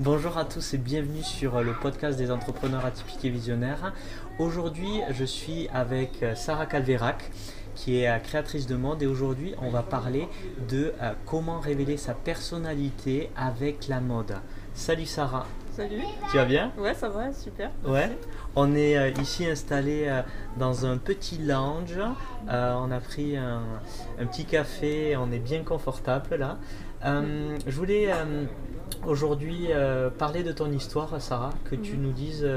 Bonjour à tous et bienvenue sur le podcast des entrepreneurs atypiques et visionnaires. Aujourd'hui, je suis avec Sarah Calverac qui est créatrice de mode et aujourd'hui, on va parler de euh, comment révéler sa personnalité avec la mode. Salut Sarah. Salut. Tu vas bien? Ouais, ça va, super. Ouais. On est euh, ici installé euh, dans un petit lounge. on a pris un, petit café, on est bien confortable là. je voulais aujourd'hui parler de ton histoire, Sarah, que tu mhm. nous dises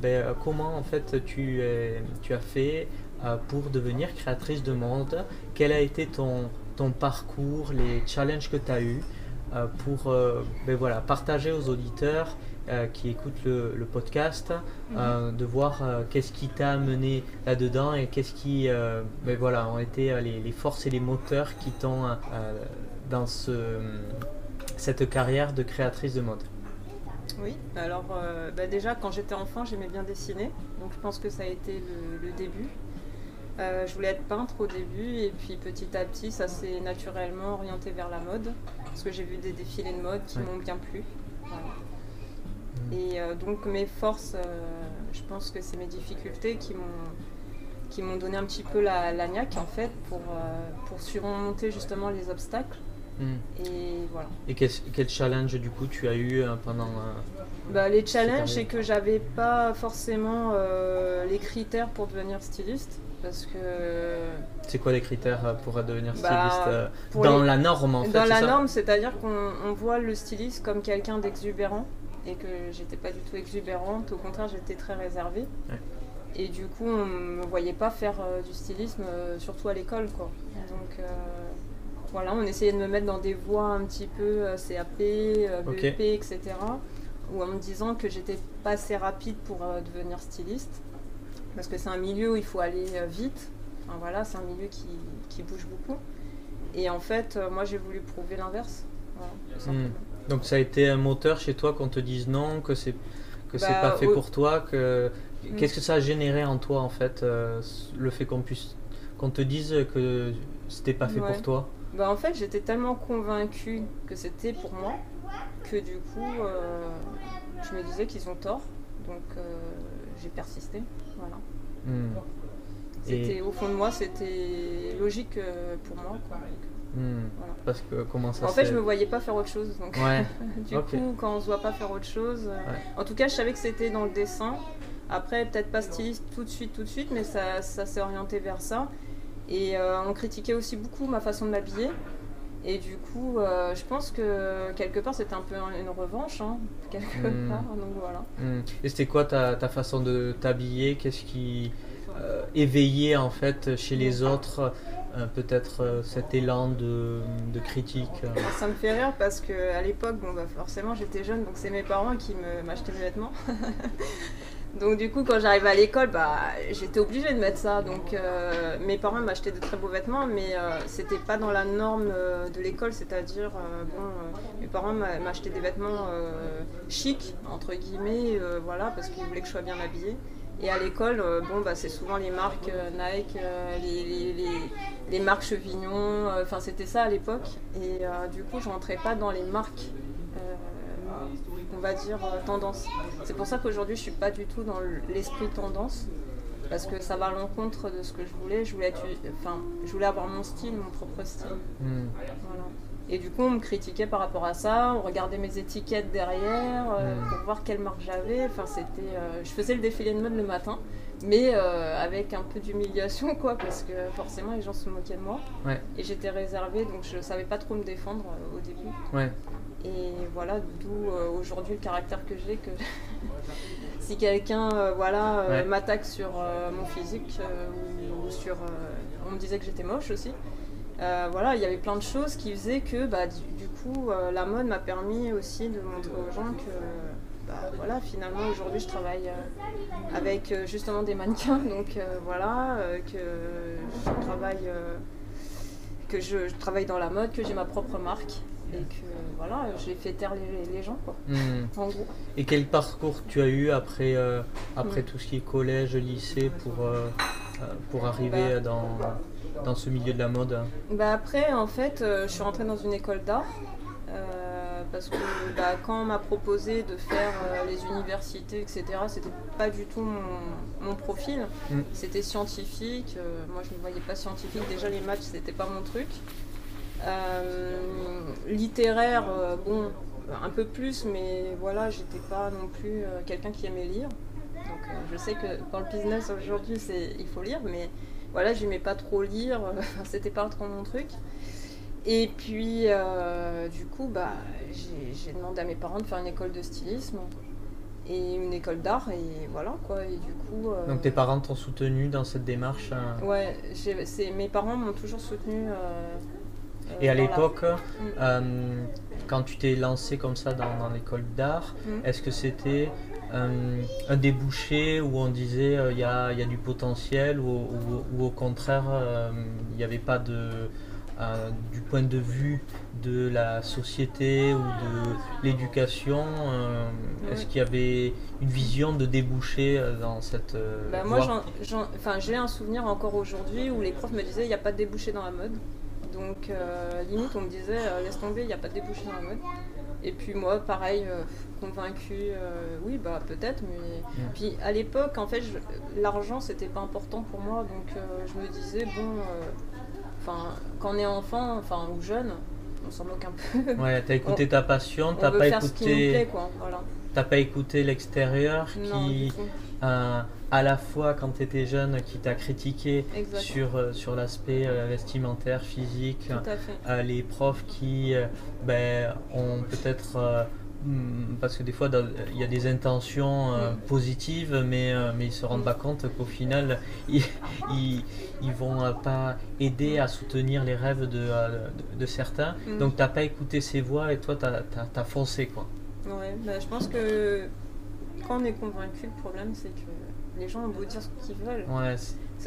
ben, comment en fait tu, tu as fait pour devenir créatrice de mode. Quel a été ton, ton parcours, les challenges que tu as eu pour ben, voilà, partager aux auditeurs euh, qui écoutent le, podcast, mhm. euh, de voir euh, qu'est-ce qui t'a mené là-dedans et qu'est-ce qui ben voilà, ont été les, forces et les moteurs qui t'ont dans ce, cette carrière de créatrice de mode. Oui, alors bah déjà quand j'étais enfant j'aimais bien dessiner, donc je pense que ça a été le, début. je voulais être peintre au début et puis petit à petit ça s'est naturellement orienté vers la mode parce que j'ai vu des défilés de mode qui m'ont bien plu. Et euh, donc mes forces, euh, je pense que c'est mes difficultés qui m'ont qui m'ont donné un petit peu la, la niaque en fait pour, euh, pour surmonter justement les obstacles. Hmm. Et voilà. Et quel, quel, challenge du coup tu as eu pendant bah, Les challenges, c'est que j'avais pas forcément les critères pour devenir styliste. Parce que. C'est quoi les critères pour devenir bah, styliste Dans la norme en fait Dans la norme, c'est-à-dire qu'on voit le styliste comme quelqu'un d'exubérant et que j'étais pas du tout exubérante, au contraire j'étais très réservée. Et du coup on me voyait pas faire euh, du stylisme, euh, surtout à l'école quoi. Donc euh, voilà, on essayait de me mettre dans des voies un petit peu CAP, BEP, etc. Ou en me disant que j'étais pas assez rapide pour devenir styliste. Parce que c'est un milieu où il faut aller vite. Enfin voilà, c'est un milieu qui, qui, bouge beaucoup. Et en fait, moi j'ai voulu prouver l'inverse. Voilà, hmm. Donc ça a été un moteur chez toi qu'on te dise non, que c'est que c'est pas bah, fait pour toi, que mm. qu'est-ce que ça a généré en toi en fait euh, le fait qu'on puisse qu'on te dise que c'était pas fait pour toi? Bah en fait, j'étais tellement convaincue que c'était pour moi que du coup euh, je me disais qu'ils ont tort. Donc euh, j'ai persisté, voilà. Mm. C'était au fond de moi, c'était logique pour moi quoi. Hmm. Parce que comment ça En fait, je me voyais pas faire autre chose. Donc, du coup, quand on se voit pas faire autre chose, euh, en tout cas, je savais que c'était dans le dessin. Après, peut-être pas styliste tout de suite, tout de suite, mais ça, ça s'est orienté vers ça. Et euh, on critiquait aussi beaucoup ma façon de m'habiller. Et du coup, euh, je pense que quelque part, c'était un peu une revanche, hein, quelque hmm. part. Donc voilà. Hmm. Et c'était quoi ta, ta, façon de t'habiller? Qu'est-ce qui éveillait en fait chez les autres euh, peut-être euh, cet élan de, critique? Euh. Ça me fait rire parce que à l'époque, bon, bah, forcément j'étais jeune, donc c'est mes parents qui m'achetaient mes vêtements. donc du coup, quand j'arrivais à l'école, bah, j'étais obligée de mettre ça. Donc mes parents m'achetaient de très beaux vêtements, mais c'était pas dans la norme de l'école, c'est-à-dire, bon, mes parents m'achetaient des vêtements chics, entre guillemets, voilà, parce qu'ils voulaient que je sois bien habillée. Et à l'école, euh, bon, bah, c'est souvent les marques euh, Nike, euh, les, marques Chevignon, enfin c'était ça à l'époque. Et du coup, je rentrais pas dans les marques, on va dire, tendance. C'est pour ça qu'aujourd'hui, je suis pas du tout dans l'esprit tendance. Parce que ça va à l'encontre de ce que je voulais. Je voulais, enfin, je voulais avoir mon style, mon propre style. Hmm. Voilà. Et du coup, on me critiquait par rapport à ça, on regardait mes étiquettes derrière euh, hmm. pour voir quelle marque j'avais. Enfin, c'était, euh, je faisais le défilé de mode le matin, mais euh, avec un peu d'humiliation, quoi, parce que forcément, les gens se moquaient de moi. Et j'étais réservée, donc je savais pas trop me défendre au début. Ouais. Et voilà, d'où aujourd'hui le caractère que j'ai, que si quelqu'un voilà, m'attaque sur mon physique ou, sur... on me disait que j'étais moche aussi. Euh, voilà, il y avait plein de choses qui faisaient que bah, du, coup, euh, la mode m'a permis aussi de montrer aux gens que bah, voilà, finalement aujourd'hui je travaille euh, avec justement des mannequins, donc voilà, que je travaille que je, travaille dans la mode, que j'ai ma propre marque et que voilà, j'ai fait taire les, gens quoi. Hmm. En gros. Et quel parcours tu as eu après, après hmm. tout ce qui est collège, lycée pour, pour arriver bah, dans dans ce milieu de la mode bah Après, en fait, euh, je suis rentrée dans une école d'art. Euh, parce que bah, quand on m'a proposé de faire euh, les universités, etc., c'était pas du tout mon, profil. Mm. C'était scientifique. Euh, moi, je ne me voyais pas scientifique. Déjà, les maths, c'était pas mon truc. Littéraire, bon, un peu plus, mais voilà, j'étais pas non plus quelqu'un qui aimait lire. Donc, je sais que dans le business aujourd'hui, il faut lire, mais voilà, j'aimais pas trop lire. c'était pas trop mon truc. Et puis, euh, du coup, bah, j'ai demandé à mes parents de faire une école de stylisme et une école d'art, et voilà quoi. Et du coup. Euh, Donc tes parents t'ont soutenu dans cette démarche euh Ouais, mes parents m'ont toujours soutenu. Et à l'époque, mm. quand tu t'es lancé comme ça dans, l'école d'art, mm. est-ce que c'était un débouché où on disait il y, a, y, a, du potentiel ou, ou au contraire il n'y avait pas de du point de vue de la société ou de l'éducation, euh, est-ce qu'il y avait une vision de déboucher euh, dans cette euh, bah, Moi, j'ai un souvenir encore aujourd'hui où les profs me disaient il n'y a pas de débouché dans la mode. Donc, limite, on me disait laisse tomber, il n'y a pas de débouché dans la mode. Et puis moi, pareil, convaincu, oui, bah peut-être, mais puis à l'époque, en fait, l'argent c'était pas important pour moi, donc je me disais bon, Enfin, quand on est enfant, enfin ou jeune, on s'en moque un peu. Ouais, t'as écouté ta passion, t'as pas écouté. T'as pas écouté l'extérieur qui, euh, à la fois quand tu étais jeune, qui t'a critiqué sur, euh, sur l'aspect euh, vestimentaire, physique, les profs qui ben, ont peut-être Hmm, parce que des fois il y a des intentions euh, positives mais, euh, mais ils se rendent pas compte qu'au final ils, ils, vont euh, pas aider à soutenir les rêves de, de, certains. Hmm. donc t'as pas écouté ces voix et toi tu as, foncé quoi. Ouais bah, je pense que quand on est convaincu le problème c'est que les gens vont vous dire ce qu'ils veulent ouais,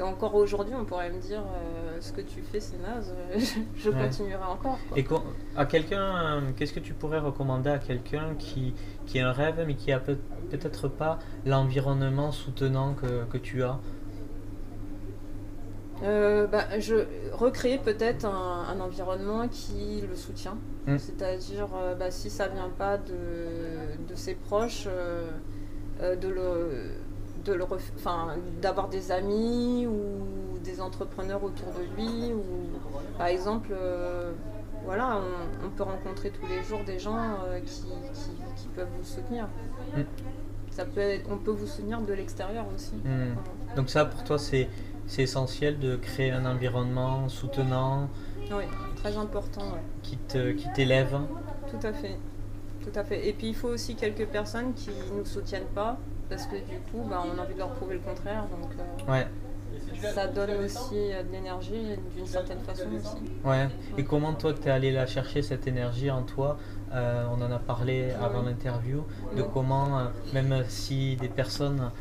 encore aujourd'hui, on pourrait me dire euh, ce que tu fais, c'est naze, je continuerai encore. Et à quelqu'un, euh, qu'est-ce que tu pourrais recommander à quelqu'un qui, qui a un rêve, mais qui a peut-être pas l'environnement soutenant que, que, tu as? Euh, bah, je recréer peut-être un, environnement qui le soutient. Hmm. C'est-à-dire, bah, si ça vient pas de, de ses proches, de le de enfin, d'avoir des amis ou des entrepreneurs autour de lui ou par exemple euh, voilà on, peut rencontrer tous les jours des gens euh, qui, qui, peuvent vous soutenir. Mm. ça peut on peut vous soutenir de l'extérieur aussi. Mm. donc ça pour toi c'est c'est essentiel de créer un environnement soutenant oui très important qui te qui t'élève? Tout à fait tout à fait et puis il faut aussi quelques personnes qui nous soutiennent pas parce que du coup, bah, on a envie de leur prouver le contraire. Donc, euh, ouais. Ça donne aussi euh, de l'énergie d'une certaine façon aussi. Ouais. Et comment toi, tu es allé la chercher, cette énergie en toi euh, On en a parlé avant l'interview, de comment, même si des personnes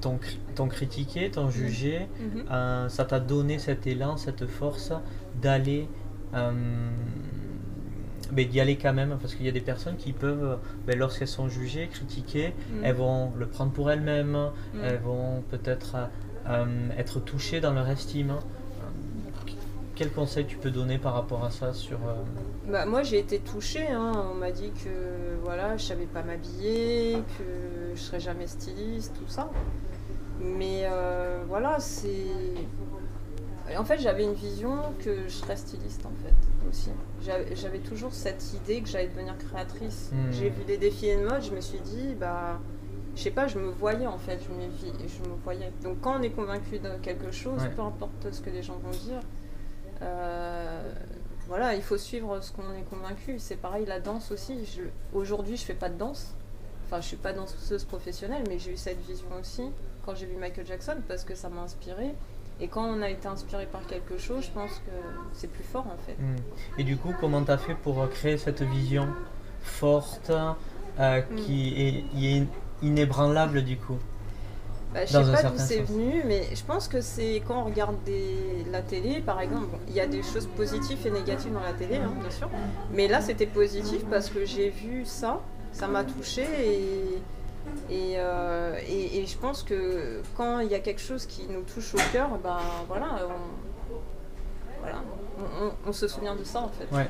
t'ont critiqué, t'ont jugé, mm-hmm. ça t'a donné cet élan, cette force d'aller mais d'y aller quand même, parce qu'il y a des personnes qui peuvent, ben, lorsqu'elles sont jugées, critiquées, mm. elles vont le prendre pour elles-mêmes, mm. elles vont peut-être euh, être touchées dans leur estime. Quel conseil tu peux donner par rapport à ça sur euh, bah, Moi j'ai été touchée, hein. on m'a dit que voilà, je savais pas m'habiller, que je serais jamais styliste, tout ça. Mais euh, voilà, c'est en fait, j'avais une vision que je serais styliste, en fait, aussi. J'avais toujours cette idée que j'allais devenir créatrice. Hmm. J'ai vu des défilés de mode, je me suis dit, bah, je sais pas, je me voyais, en fait, je me, je me voyais. Donc, quand on est convaincu de quelque chose, peu importe ce que les gens vont dire, euh, voilà, il faut suivre ce qu'on est convaincu. C'est pareil, la danse aussi. Aujourd'hui, je fais pas de danse. Enfin, je suis pas danseuse professionnelle, mais j'ai eu cette vision aussi quand j'ai vu Michael Jackson parce que ça m'a inspirée. Et quand on a été inspiré par quelque chose, je pense que c'est plus fort en fait. Hmm. Et du coup, comment tu as fait pour créer cette vision forte euh, hmm. qui est, inébranlable du coup? Bah, je sais pas d'où c'est venu, mais je pense que c'est quand on regarde la télé, par exemple, il y a des choses positives et négatives dans la télé, hein, bien sûr. Mais là, c'était positif parce que j'ai vu ça, ça m'a touché et euh, et, et, je pense que quand il y a quelque chose qui nous touche au cœur, ben voilà, on, voilà on, se souvient de ça en fait. Ouais.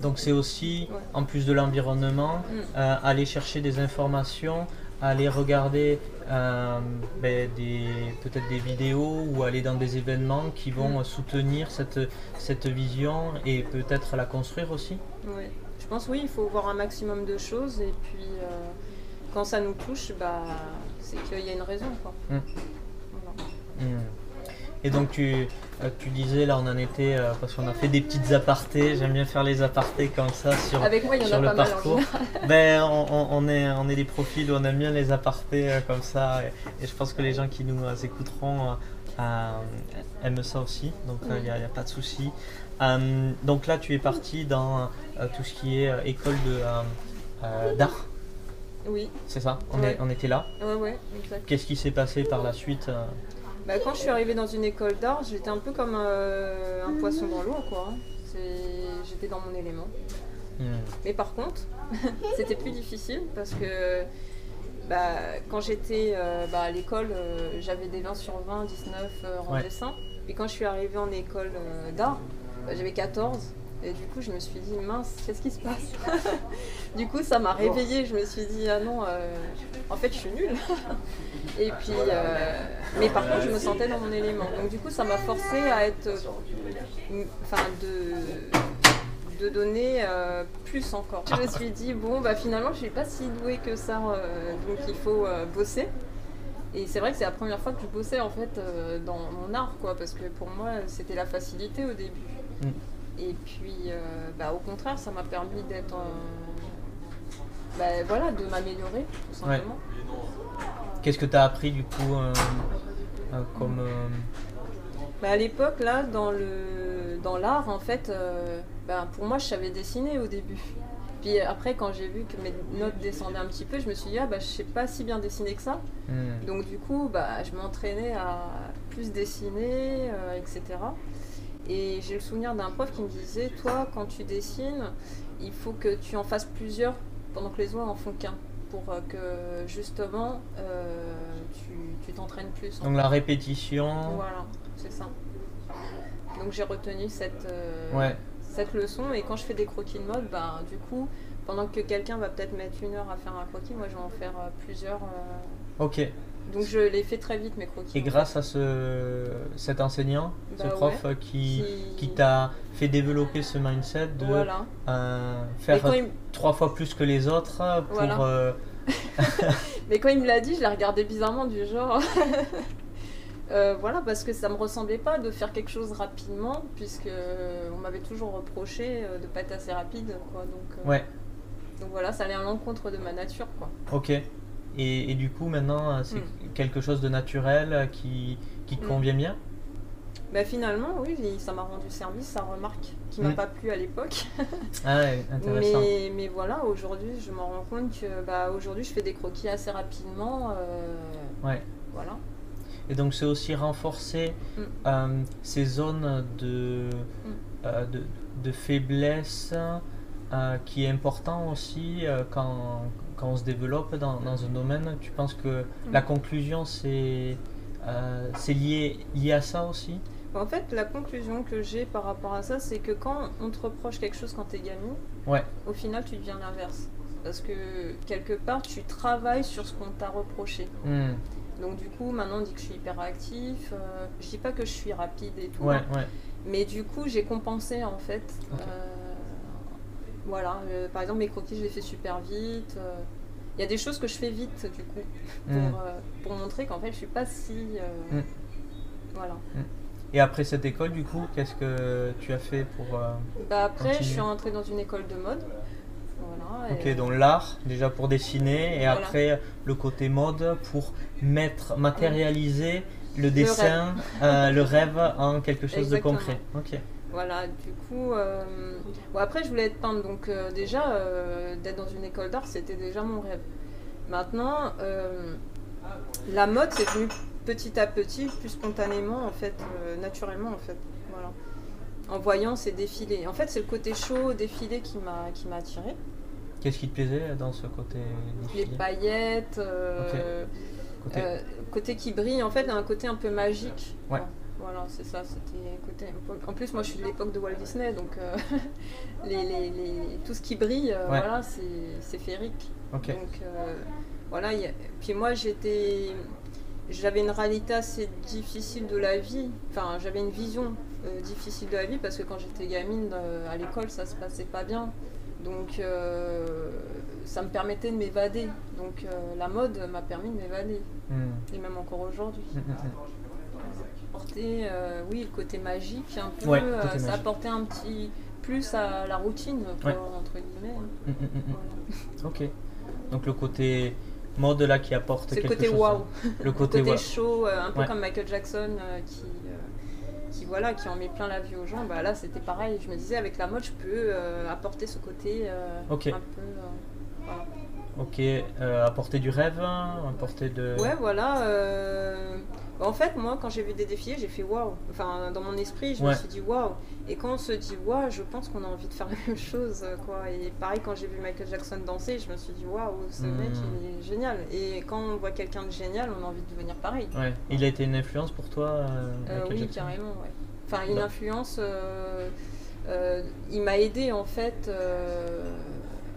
Donc c'est aussi, Ouais. en plus de l'environnement, Mm. euh, aller chercher des informations, aller regarder euh, ben, des, peut-être des vidéos ou aller dans des événements qui vont Mm. soutenir cette, cette vision et peut-être la construire aussi. Ouais. Je pense oui, il faut voir un maximum de choses et puis euh, quand ça nous touche, bah, c'est qu'il y a une raison. Quoi. Mm. Voilà. Hmm. Et donc tu, euh, tu disais, là on en était, euh, parce qu'on a fait des petites apartés, j'aime bien faire les apartés comme ça sur, Avec moi, il y en sur a le pas mal en parcours. général. ben, on, est, on est des profils où on aime bien les apartés euh, comme ça, et, et je pense que les gens qui nous euh, écouteront aiment ça aussi, donc il n'y a, a pas de souci. Donc là tu es parti dans tout ce qui est école de, d'art, Oui, c'est ça on, Ouais. est, on était là. ouais, ouais, exact. Qu'est-ce qui s'est passé par la suite euh Bah, quand je suis arrivée dans une école d'art, j'étais un peu comme euh, un poisson dans l'eau, quoi. J'étais dans mon élément. Hmm. Mais par contre, c'était plus difficile parce que bah, quand j'étais euh, bah, à l'école, euh, j'avais des 20 sur 20, 19 euh, en Ouais. dessin. Et quand je suis arrivée en école d'art, bah, j'avais 14. Et du coup, je me suis dit, mince, qu'est-ce qui se passe? Du coup, ça m'a réveillée. Je me suis dit, ah non, euh, en fait, je suis nulle. Et puis, euh, mais par contre, je me sentais dans mon élément. Donc, du coup, ça m'a forcé à être, euh, enfin, de, de donner plus encore. Je me suis dit, bon, bah finalement, je suis pas si douée que ça, donc il faut bosser. Et c'est vrai que c'est la première fois que je bossais en fait dans mon art, quoi, parce que pour moi, c'était la facilité au début. Mm. Et puis, euh, bah, au contraire, ça m'a permis d'être, bah, voilà, de m'améliorer, tout simplement. Qu'est-ce que tu as appris du coup euh, euh, comme... Bah, à l'époque, là, dans le dans l'art, en fait, euh, bah, pour moi, je savais dessiner au début. Puis après, quand j'ai vu que mes notes descendaient un petit peu, je me suis dit, ah, bah, je sais pas si bien dessiner que ça. hmm, Donc, du coup, bah, je m'entraînais à plus dessiner, euh, etc. Et j'ai le souvenir d'un prof qui me disait, toi, quand tu dessines, il faut que tu en fasses plusieurs pendant que les autres en font qu'un. Pour euh, que justement, euh, tu t'entraînes plus. Donc la répétition. voilà, c'est ça. Donc j'ai retenu cette, euh, Ouais. cette leçon et quand je fais des croquis de mode, bah, du coup, pendant que quelqu'un va peut-être mettre une heure à faire un croquis, moi je vais en faire plusieurs. euh, Ok. Donc je les fais très vite mes croquis. Et grâce à ce, cet enseignant, ce Bah prof ouais. qui, Qui- qui t'a fait développer ce mindset de Voilà. euh, faire il, trois fois plus que les autres pour... Voilà. euh, mais quand il me l'a dit, je l'ai regardé bizarrement du genre. Euh, voilà, parce que ça me ressemblait pas de faire quelque chose rapidement, puisque on m'avait toujours reproché de pas être assez rapide, quoi. Donc, Ouais, donc voilà, ça allait à l'encontre de ma nature, quoi. ok. Et, et du coup, maintenant, euh, c'est Hmm. quelque chose de naturel euh, qui, qui te Hmm. convient bien Bah finalement, oui, ça m'a rendu service, ça remarque, qui m'a Mm. pas plu à l'époque. Ah, ouais, intéressant. Mais, mais voilà, aujourd'hui, je me rends compte que bah, aujourd'hui, je fais des croquis assez rapidement. euh, Ouais. Voilà. Et donc c'est aussi renforcer euh, ces zones de, euh, de, de faiblesse qui est important aussi quand, quand on se développe dans, dans un domaine. Tu penses que Mm. la conclusion c'est euh, c'est lié, lié à ça aussi? En fait, la conclusion que j'ai par rapport à ça, c'est que quand on te reproche quelque chose quand t'es Ouais, au final, tu deviens l'inverse. Parce que quelque part, tu travailles sur ce qu'on t'a reproché. Hmm. Donc du coup, maintenant, on dit que je suis hyperactif. euh, je dis pas que je suis rapide et tout. ouais, ouais. Mais du coup, j'ai compensé en fait. Euh, voilà, euh, par exemple, mes croquis, je les fais super vite. euh, Il y a des choses que je fais vite du coup pour, Hmm. euh, pour montrer qu'en fait, je suis pas si. Hmm. Voilà. Et après cette école, du coup, qu'est-ce que tu as fait pour... Bah, après, je suis rentrée dans une école de mode. Voilà. Ok, donc l'art déjà pour dessiner et Voilà. après le côté mode pour mettre, matérialiser le dessin, euh, le rêve en quelque chose Exactement. de concret. Ok. Voilà, du coup, euh, bon, après je voulais être peintre, donc euh, déjà euh, d'être dans une école d'art, c'était déjà mon rêve. Maintenant, la mode, c'est venu petit à petit, plus spontanément, en fait, naturellement, en fait. Voilà. En voyant ces défilés. En fait, c'est le côté chaud, défilé qui m'a qui m'a attiré. Qu'est-ce qui te plaisait dans ce côté Les défilé? Paillettes, euh, Côté- côté qui brille, en fait, un côté un peu magique. Ouais. Voilà, c'est ça, c'était côté. En plus, moi je suis de l'époque de Walt Disney, donc euh, les, les- les- tout ce qui brille, euh, Ouais. voilà, c'est féerique. Donc euh, voilà, il y a- puis moi j'étais. J'avais une réalité assez difficile de la vie, enfin j'avais une vision difficile de la vie parce que quand j'étais gamine à l'école ça se passait pas bien. Donc ça me permettait de m'évader. Donc la mode m'a permis de m'évader, Hmm. et même encore aujourd'hui. Hmm, hmm, euh, oui, le côté magique, un peu, Ouais, euh, côté ça apportait un petit plus à la routine, Ouais. entre guillemets. Hmm, hmm, hmm. Voilà. Ok. Donc le côté mode là qui apporte C'est le quelque côté chose. waouh. Le Le côté côté waouh. chaud, euh, un peu Ouais. comme Michael Jackson qui, qui, voilà, qui en met plein la vie aux gens. Bah, là, c'était pareil. Je me disais, avec la mode, je peux euh, apporter ce côté euh, un peu. euh, voilà. Ok. euh, apporter du rêve, hein, apporter de. Ouais, voilà. euh, En fait, moi, quand j'ai vu des défilés, j'ai fait waouh. Enfin, dans mon esprit, je Ouais. me suis dit waouh. Et quand on se dit waouh, je pense qu'on a envie de faire la même chose, euh, quoi. Et pareil, quand j'ai vu Michael Jackson danser, je me suis dit waouh, ce Hmm. mec, il est génial. Et quand on voit quelqu'un de génial, on a envie de devenir pareil. Ouais. Il a été une influence pour toi. euh, Euh, Michael oui, Jackson? carrément, ouais. Enfin, une Bah. influence. euh, euh, il m'a aidé en fait euh,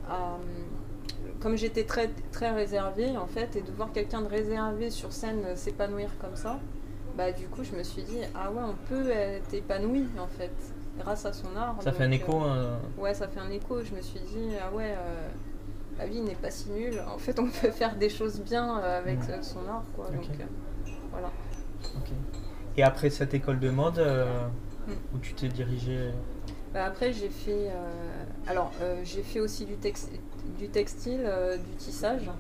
à. Comme j'étais très, très réservée en fait, et de voir quelqu'un de réservé sur scène euh, s'épanouir comme ça, bah du coup je me suis dit, ah ouais, on peut être épanoui en fait, grâce à son art. Ça fait un écho. euh, euh, Ouais, ça fait un écho. Je me suis dit, ah ouais, euh, la vie n'est pas si nulle. En fait, on peut faire des choses bien avec son art, quoi. Donc, voilà. Et après cette école de mode, Hmm. où tu t'es dirigé. Bah, après, j'ai fait. euh, alors, euh, j'ai fait aussi du, tex- du textile, euh, du tissage. Donc,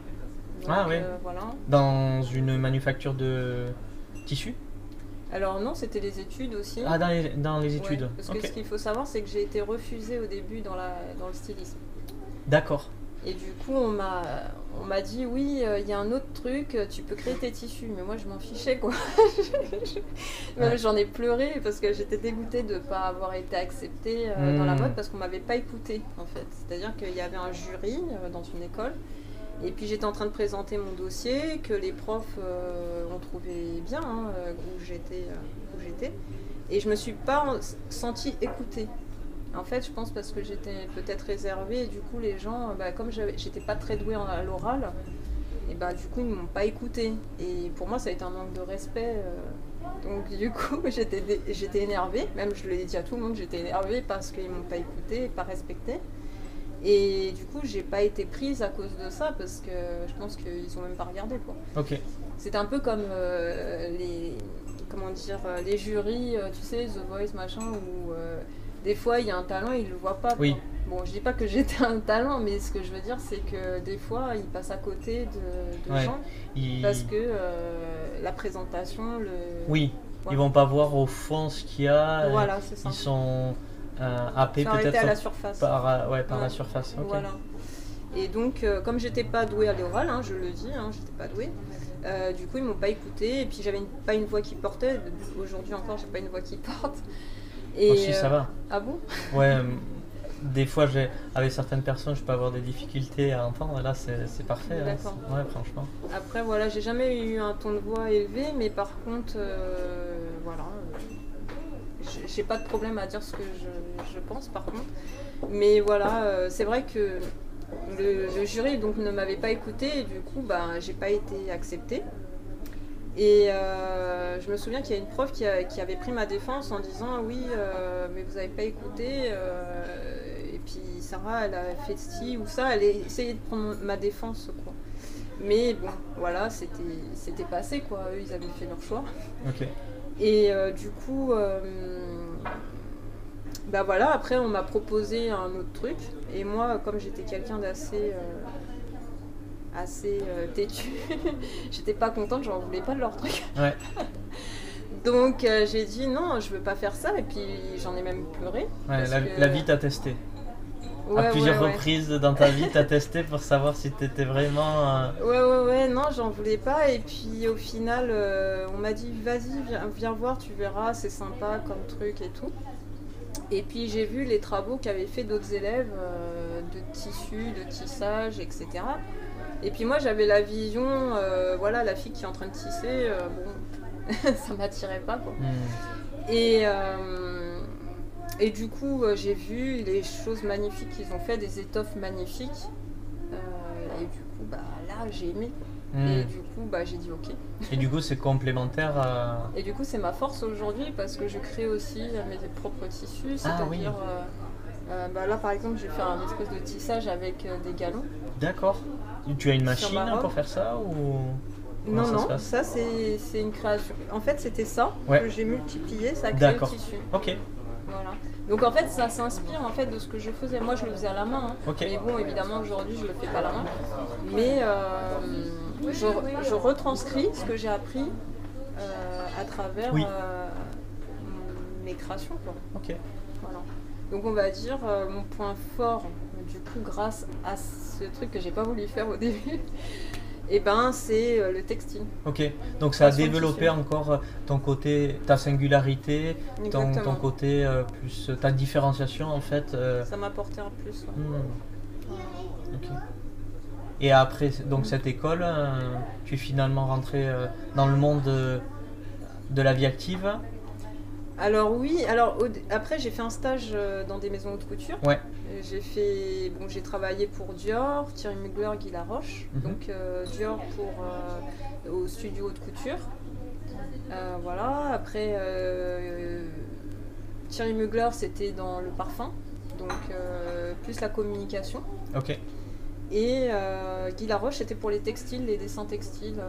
Ah, oui. euh, voilà. Dans une manufacture de tissus Alors, non, c'était les études aussi. Ah, dans les, dans les Ouais, études. parce que ce qu'il faut savoir, c'est que j'ai été refusée au début dans, la, dans le stylisme. D'accord. Et du coup, on m'a, on m'a dit oui, euh, il y a un autre truc, euh, tu peux créer tes tissus. Mais moi, je m'en fichais quoi. Même. J'en ai pleuré parce que j'étais dégoûtée de ne pas avoir été acceptée euh, dans la Hmm. mode parce qu'on m'avait pas écoutée en fait. C'est-à-dire qu'il y avait un jury euh, dans une école. Et puis j'étais en train de présenter mon dossier que les profs ont trouvé bien hein, où j'étais, où j'étais. Et je me suis pas en- sentie écoutée. En fait, je pense parce que j'étais peut-être réservée et du coup les gens, bah, comme j'étais pas très douée en- à l'oral, et bah du coup ils m'ont pas écoutée. Et pour moi ça a été un manque de respect. euh. Donc du coup j'étais énervée, même je l'ai dit à tout le monde, j'étais énervée parce qu'ils m'ont pas écoutée, pas respectée. Et du coup j'ai pas été prise à cause de ça parce que je pense qu'ils ont même pas regardé quoi. Ok. C'est un peu comme euh, les comment dire euh, les jurys, euh, tu sais, The Voice machin où euh, des fois il y a un talent, ils le voient pas. Oui. Bon, je dis pas que j'étais un talent, mais ce que je veux dire c'est que des fois ils passent à côté de, de Ouais. gens parce que euh, la présentation, le Oui, Voilà. ils vont pas voir au fond ce qu'il y a. voilà, c'est ça. Ils sont euh, happés peut-être à la surface. par, euh, ouais, par la Ouais. surface. ok. Voilà. Et donc, euh, comme j'étais pas douée à l'oral, hein, je le dis, hein, j'étais pas douée. euh, du coup, ils m'ont pas écouté. Et puis, j'avais pas une voix qui portait. Aujourd'hui encore, j'ai pas une voix qui porte. Et, Oh, si, ça euh, va. Ah bon Ouais, euh, des fois, j'ai- avec certaines personnes, je peux avoir des difficultés à entendre. Là, c'est parfait. hein. D'accord. Ouais, franchement. Après, voilà, j'ai jamais eu un ton de voix élevé, mais par contre, euh, voilà, euh, j'ai- j'ai pas de problème à dire ce que je, je pense, par contre. Mais voilà, euh, c'est vrai que le, le jury donc ne m'avait pas écouté et du coup, bah, j'ai pas été acceptée. Et euh, je me souviens qu'il y a une prof qui, a- qui avait pris ma défense en disant oui, euh, mais vous n'avez pas écouté. euh, et puis Sarah, elle a fait ci ou ça, elle a essayé de prendre ma défense, quoi. Mais bon, voilà, c'était passé, quoi. Eux, ils avaient fait leur choix. Et du coup, bah voilà, après on m'a proposé un autre truc. Et moi, comme j'étais quelqu'un d'assez assez euh, têtu, j'étais pas contente, j'en voulais pas de leur truc. Ouais. Donc euh, j'ai dit non, je veux pas faire ça. Et puis j'en ai même pleuré. Ouais, la, que- la vie t'a testé. Ouais, à plusieurs ouais, reprises dans ta vie, t'as testé pour savoir si t'étais vraiment. euh, Ouais, ouais, ouais, non, j'en voulais pas. Et puis au final, euh, on m'a dit, vas-y, viens, viens voir, tu verras, c'est sympa comme truc et tout. Et puis j'ai vu les travaux qu'avaient fait d'autres élèves de tissu, de tissage, etc. Et puis moi j'avais la vision, euh, voilà, la fille qui est en train de tisser, euh, bon, ça m'attirait pas. Quoi. Hmm. Et, euh, et du coup, j'ai vu les choses magnifiques qu'ils ont fait, des étoffes magnifiques. Et du coup, bah, là, j'ai aimé. Hmm. Et du coup, bah, j'ai dit ok. Et du coup, c'est complémentaire à. Et du coup, c'est ma force aujourd'hui parce que je crée aussi mes propres tissus. Ah C'est-à-dire, oui. Euh, bah, là, par exemple, je vais faire un espèce de tissage avec euh, des galons. D'accord. Tu as une machine ma pour faire ça ou Comment non, ça non, passe ça c'est une création. En fait, c'était ça Ouais. que j'ai multiplié, ça a créé le tissu. Ok. Voilà. Donc en fait, ça s'inspire en fait de ce que je faisais. Moi, je le faisais à la main. hein. Ok. Mais bon, évidemment, aujourd'hui, je le fais pas à la main. Mais euh, je, je retranscris ce que j'ai appris à travers Oui. mes créations. quoi. Ok. Donc on va dire euh, mon point fort, du coup, grâce à ce truc que j'ai pas voulu faire au début, et ben c'est euh, le textile. Ok. Donc ça a développé encore euh, ton côté, ta singularité, ton, côté euh, plus ta différenciation en fait. Ça m'a apporté un plus. ouais. hmm. Et après donc cette école, tu es finalement rentré dans le monde de la vie active. Alors oui, alors au après j'ai fait un stage euh, dans des maisons de couture. Ouais. J'ai fait, bon j'ai travaillé pour Dior, Thierry Mugler, Guy Laroche. Mhm. Donc euh, Dior pour euh, au studio de couture. Voilà. Après Thierry Mugler c'était dans le parfum, donc plus la communication. Ok. Et Guy Laroche, c'était pour les textiles, les dessins textiles.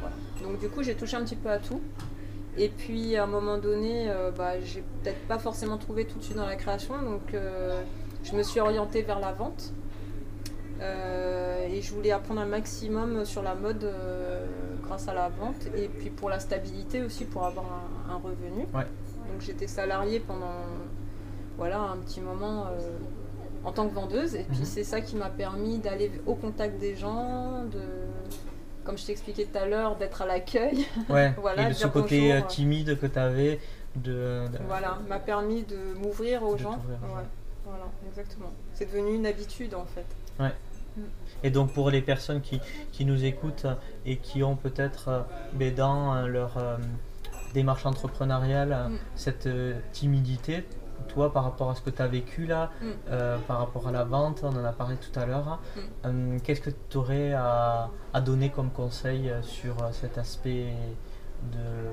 voilà. Donc du coup, j'ai touché un petit peu à tout. Et puis à un moment donné, euh, bah, j'ai peut-être pas forcément trouvé tout de suite dans la création, donc euh, je me suis orientée vers la vente. Euh, et je voulais apprendre un maximum sur la mode euh, grâce à la vente et puis pour la stabilité aussi pour avoir un, un revenu. Ouais. Donc j'étais salariée pendant voilà un petit moment en tant que vendeuse et puis Mhm. c'est ça qui m'a permis d'aller au contact des gens, de comme je t'expliquais tout à l'heure, d'être à l'accueil. Ouais. Voilà, Et de ce côté bonjour. euh, timide que tu avais de, de- Voilà, m'a permis de m'ouvrir aux De gens. Ouais, voilà, exactement. C'est devenu une habitude en fait. Et donc pour les personnes qui, qui nous écoutent et qui ont peut-être euh, ben, dans euh, leur euh, démarche entrepreneuriale euh, Mm. cette euh, timidité, toi par rapport à ce que tu as vécu là, Mm. euh, par rapport à la vente, on en a parlé tout à l'heure, Mm. euh, qu'est-ce que tu aurais à, à donner comme conseil euh, sur cet aspect de,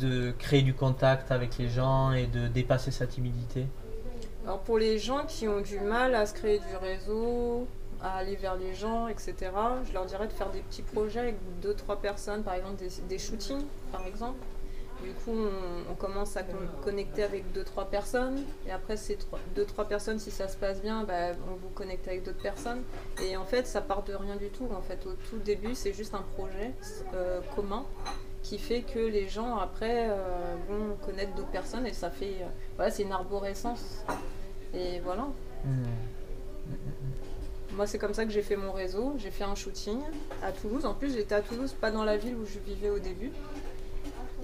de créer du contact avec les gens et de dépasser sa timidité? Alors pour les gens qui ont du mal à se créer du réseau, à aller vers les gens, etc., je leur dirais de faire des petits projets avec deux, trois personnes, par exemple des, des shootings, par exemple. Du coup, on, on commence à con- connecter avec deux, trois personnes. Et après, ces trois- deux, trois personnes, si ça se passe bien, bah, on vous connecte avec d'autres personnes. Et en fait, ça part de rien du tout. En fait, au tout début, c'est juste un projet euh, commun qui fait que les gens, après, euh, vont connaître d'autres personnes. Et ça fait... euh, voilà, c'est une arborescence. Et voilà. Mm. Moi, c'est comme ça que j'ai fait mon réseau. J'ai fait un shooting à Toulouse. En plus, j'étais à Toulouse, pas dans la ville où je vivais au début.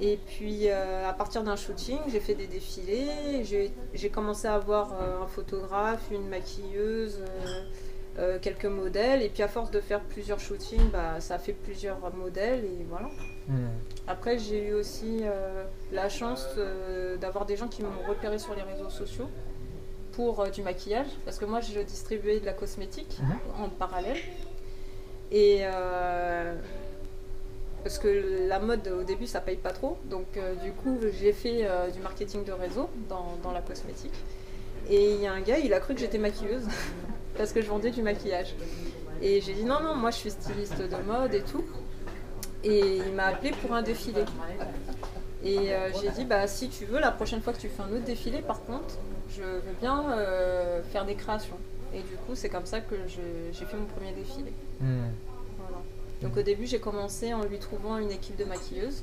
Et puis, euh, à partir d'un shooting, j'ai fait des défilés. J'ai- commencé à avoir euh, un photographe, une maquilleuse, euh, quelques modèles. Et puis, à force de faire plusieurs shootings, bah, ça a fait plusieurs modèles. Et voilà. Mm. Après, j'ai eu aussi la chance d'avoir des gens qui m'ont repéré sur les réseaux sociaux pour du maquillage, parce que moi, je distribuais de la cosmétique Mhm. en parallèle. Et parce que la mode au début, ça paye pas trop, donc euh, du coup, j'ai fait euh, du marketing de réseau dans, la cosmétique. Et il y a un gars, il a cru que j'étais maquilleuse parce que je vendais du maquillage. Et j'ai dit non, non, moi je suis styliste de mode et tout. Et il m'a appelé pour un défilé. Et euh, j'ai dit, bah si tu veux, la prochaine fois que tu fais un autre défilé, par contre, je veux bien faire des créations. Et du coup, c'est comme ça que j'ai fait mon premier défilé. Mm. Donc au début, j'ai commencé en lui trouvant une équipe de maquilleuses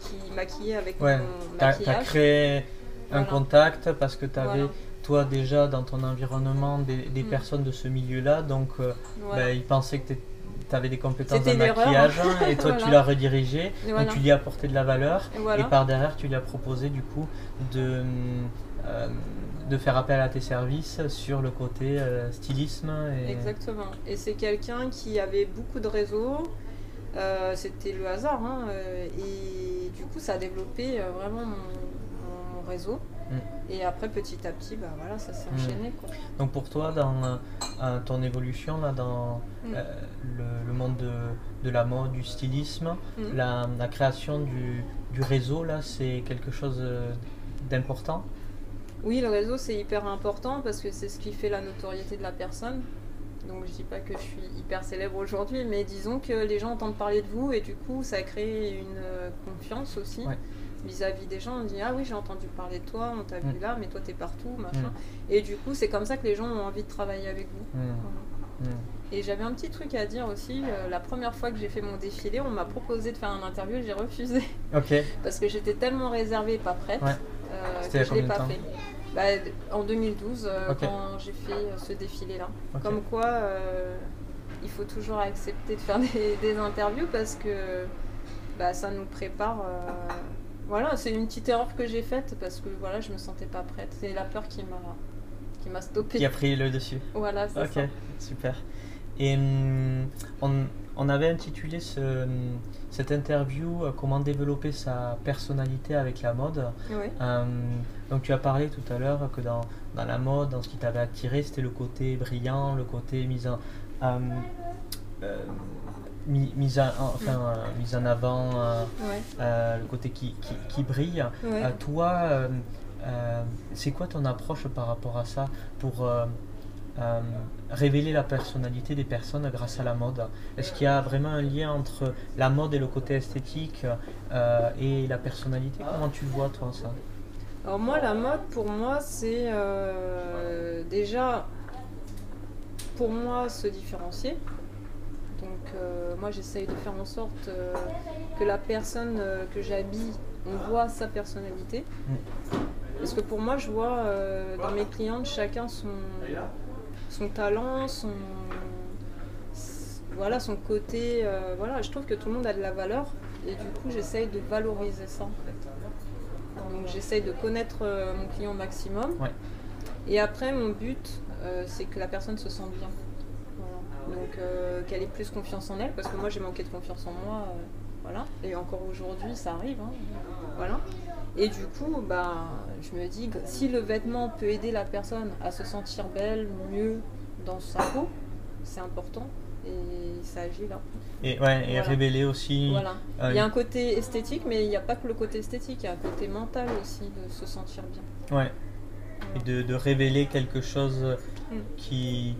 qui maquillaient avec Ouais, mon T'as as maquillage. créé un contact parce que tu avais, Voilà. toi, déjà dans ton environnement des, des Mm. personnes de ce milieu-là, donc euh, Voilà. bah, ils pensaient que tu avais des compétences erreur. maquillage hein, et toi tu l'as redirigé, Et donc tu lui as apporté de la valeur et par derrière tu lui as proposé du coup de, euh, de faire appel à tes services sur le côté euh, stylisme. Et... Exactement. Et c'est quelqu'un qui avait beaucoup de réseaux, Euh, c'était le hasard. hein, euh, et du coup, ça a développé vraiment mon, mon réseau. Mm. Et après, petit à petit, bah, voilà, ça s'est Mm. enchaîné. Quoi. Donc pour toi, dans euh, ton évolution là, dans Mm. le, le monde de, de la mode, du stylisme, la, la création du, du réseau, là, c'est quelque chose d'important? Oui, le réseau, c'est hyper important parce que c'est ce qui fait la notoriété de la personne. Donc je dis pas que je suis hyper célèbre aujourd'hui, mais disons que les gens entendent parler de vous et du coup ça crée une euh, confiance aussi Ouais. vis-à-vis des gens. On dit ah oui j'ai entendu parler de toi, on t'a Mm. vu là, mais toi t'es partout, machin. Mm. Et du coup c'est comme ça que les gens ont envie de travailler avec vous. Mm. Voilà. Mm. Et j'avais un petit truc à dire aussi. euh, la première fois que j'ai fait mon défilé, on m'a proposé de faire un interview et j'ai refusé Ok, parce que j'étais tellement réservée et pas prête Ouais. Euh, C'était je l'ai pas fait. Bah, en 2012, euh, Ok. quand j'ai fait euh, ce défilé-là. Ok. Comme quoi, il faut toujours accepter de faire des, des interviews parce que bah, ça nous prépare. euh, Voilà, c'est une petite erreur que j'ai faite parce que voilà, je me sentais pas prête. C'est la peur qui m'a qui m'a stoppée. qui a pris le dessus. Voilà, c'est Ok, ça. super. Et hum, on, on avait intitulé ce, cette interview euh, Comment développer sa personnalité avec la mode. Ouais. Euh, donc tu as parlé tout à l'heure que dans, dans la mode, dans ce qui t'avait attiré, c'était le côté brillant, le côté mis en, euh, euh, mis, mis en, enfin, euh, mis en avant, le côté qui, qui, qui brille. Toi, c'est quoi ton approche par rapport à ça pour euh, révéler la personnalité des personnes grâce à la mode Est-ce qu'il y a vraiment un lien entre la mode et le côté esthétique euh, et la personnalité? Comment tu le vois toi ça? Alors moi, la mode, pour moi, c'est euh, déjà, pour moi, se différencier. Donc moi, j'essaye de faire en sorte que la personne que j'habille, on voit sa personnalité. Parce que pour moi, je vois dans mes clientes chacun son, son talent, son, voilà, son côté. euh, voilà, je trouve que tout le monde a de la valeur. Et du coup, j'essaye de valoriser ça en fait. Donc j'essaye de connaître euh, mon client au maximum. Ouais. Et après, mon but, euh, c'est que la personne se sente bien. Voilà. Donc euh, qu'elle ait plus confiance en elle, parce que moi j'ai manqué de confiance en moi. euh, voilà. Et encore aujourd'hui, ça arrive. hein. Voilà. Et du coup, bah, je me dis que si le vêtement peut aider la personne à se sentir belle, mieux dans sa peau, c'est important. Et ça agit là. Et, ouais, et Voilà. révéler aussi. Voilà. euh, Il y a un côté esthétique, mais il n'y a pas que le côté esthétique, il y a un côté mental aussi de se sentir bien. ouais, et de, de révéler quelque chose Mm. qui,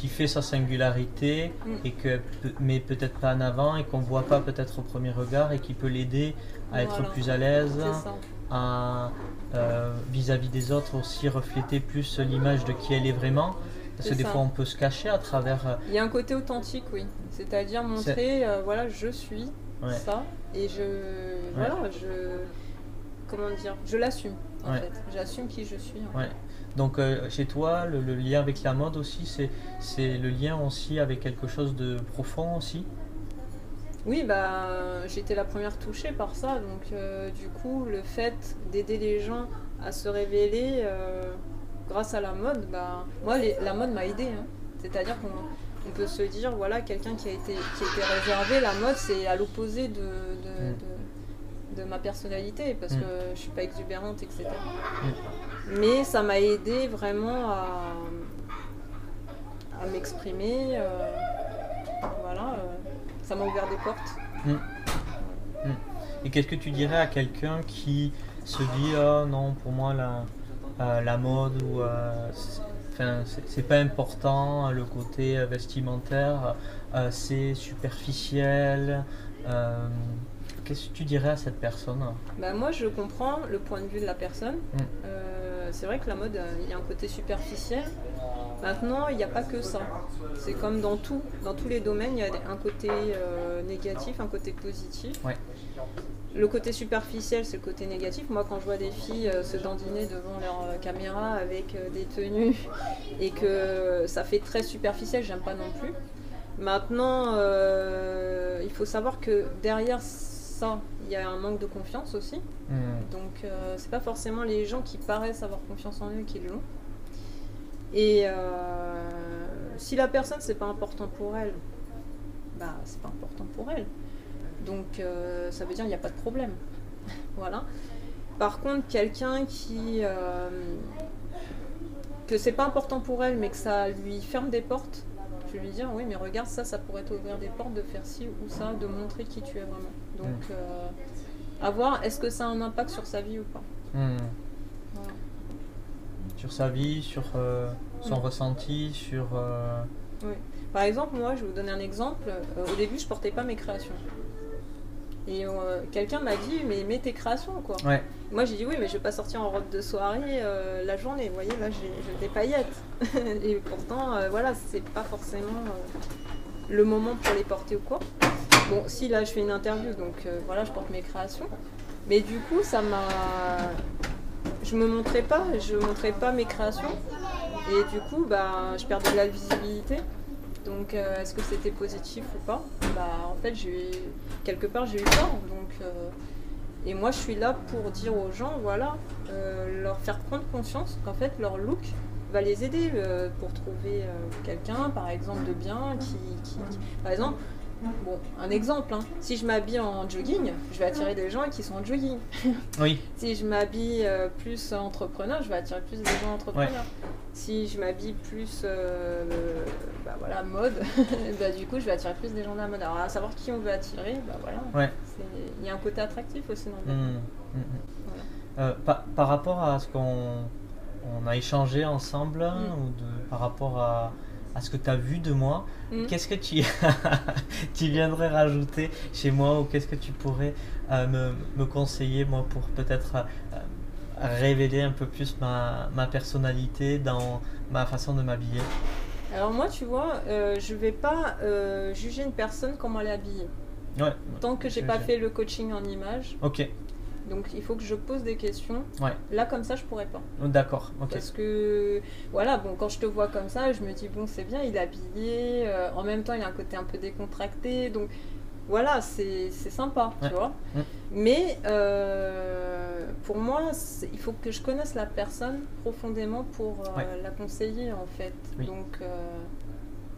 qui fait sa singularité Mm. et que mais peut-être pas en avant et qu'on voit pas peut-être au premier regard et qui peut l'aider à être Voilà. plus à l'aise, euh, vis-à-vis des autres aussi refléter plus l'image de qui elle est vraiment. Parce que des ça. fois on peut se cacher à travers. euh, Il y a un côté authentique, oui. C'est-à-dire montrer, euh, voilà, je suis Ouais. ça et je, voilà, je, comment dire, je l'assume en Ouais. fait. J'assume qui je suis. en Ouais. Donc euh, chez toi, le, le lien avec la mode aussi, c'est c'est le lien aussi avec quelque chose de profond aussi? Oui, bah, j'étais la première touchée par ça, donc euh, du coup, le fait d'aider les gens à se révéler euh, grâce à la mode, bah, moi, les- la mode m'a aidé. C'est-à-dire qu'on on peut se dire, voilà, quelqu'un qui a été qui a été réservé, la mode, c'est à l'opposé de, de, Mm. de- de ma personnalité, parce Mm. que je suis pas exubérante, etc. Mais ça m'a aidé vraiment à, m'exprimer. euh, voilà, euh, ça m'a ouvert des portes. Et qu'est-ce que tu dirais à quelqu'un qui se dit oh non pour moi la, euh, la mode ou c'est- pas important le côté vestimentaire c'est superficiel qu'est-ce que tu dirais à cette personne? Bah, moi, je comprends le point de vue de la personne. Mm. Euh, c'est vrai que la mode, euh, il y a un côté superficiel. Maintenant, il n'y a pas que ça. C'est comme dans tout, dans tous les domaines, il y a un côté euh, négatif, un côté positif. Ouais. Le côté superficiel, c'est le côté négatif. Moi, quand je vois des filles se dandiner devant leur caméra avec des tenues et que ça fait très superficiel, j'aime pas non plus. Maintenant, il faut savoir que derrière ça, il y a un manque de confiance aussi. Hmm. Donc, euh, c'est pas forcément les gens qui paraissent avoir confiance en eux qui l'ont. Et euh, si la personne, c'est pas important pour elle, bah, c'est pas important pour elle. Donc euh, ça veut dire qu'il n'y a pas de problème. voilà. Par contre, quelqu'un qui. que c'est pas important pour elle, mais que ça lui ferme des portes, je vais lui dire oui, mais regarde, ça, ça pourrait t'ouvrir des portes de faire ci ou ça, de montrer qui tu es vraiment. Donc, euh, à voir, est-ce que ça a un impact sur sa vie ou pas? Voilà. Sur sa vie, sur euh, son Mm. ressenti, sur. euh, Par exemple, moi, je vais vous donner un exemple. Au début, je portais pas mes créations. Et euh, quelqu'un m'a dit, mais mets tes créations, quoi. Ouais. Moi, j'ai dit, oui, mais je vais pas sortir en robe de soirée euh, la journée. Vous voyez, là, j'ai des paillettes. Et pourtant, euh, voilà, c'est pas forcément euh, le moment pour les porter ou quoi. Bon, si, là, je fais une interview, donc voilà, je porte mes créations. Mais du coup, ça m'a... Je me montrais pas, je montrais pas mes créations. Et du coup, bah, je perdais de la visibilité. Donc, euh, est-ce que c'était positif ou pas Bah, en fait, j'ai quelque part, j'ai eu peur. Donc, euh, et moi, je suis là pour dire aux gens, voilà, euh, leur faire prendre conscience qu'en fait, leur look va les aider pour trouver quelqu'un, par exemple, de bien, qui- par exemple. Bon, un exemple, hein. si je m'habille en jogging, je vais attirer des gens qui sont en jogging. Oui. Si je m'habille euh, plus entrepreneur, je vais attirer plus des gens entrepreneurs. Si je m'habille plus euh, bah voilà, mode, bah du coup je vais attirer plus des gens de la mode. Alors à savoir qui on veut attirer, bah voilà. Ouais. C'est- Il y a un côté attractif aussi dans le Hmm, hmm, hmm. Euh, par, par rapport à ce qu'on on a échangé ensemble, ou de, par rapport à, à ce que tu as vu de moi, Mm. qu'est-ce que tu, tu viendrais rajouter chez moi ou qu'est-ce que tu pourrais euh, me, me conseiller, moi, pour peut-être euh, révéler un peu plus ma, ma personnalité dans ma façon de m'habiller? Alors moi tu vois, euh, je vais pas euh, juger une personne comment elle est habillée. Ouais. Tant que j'ai pas fait le coaching en image, Ok, donc il faut que je pose des questions. Ouais. Là comme ça je pourrais pas. d'accord, ok. Parce que, voilà, bon, quand je te vois comme ça, je me dis, bon, c'est bien, il est habillé, euh, en même temps, il a un côté un peu décontracté, donc voilà, c'est sympa, Ouais. tu vois. Mais euh, pour moi, il faut que je connaisse la personne profondément pour euh, Ouais. la conseiller, en fait. Oui. Donc,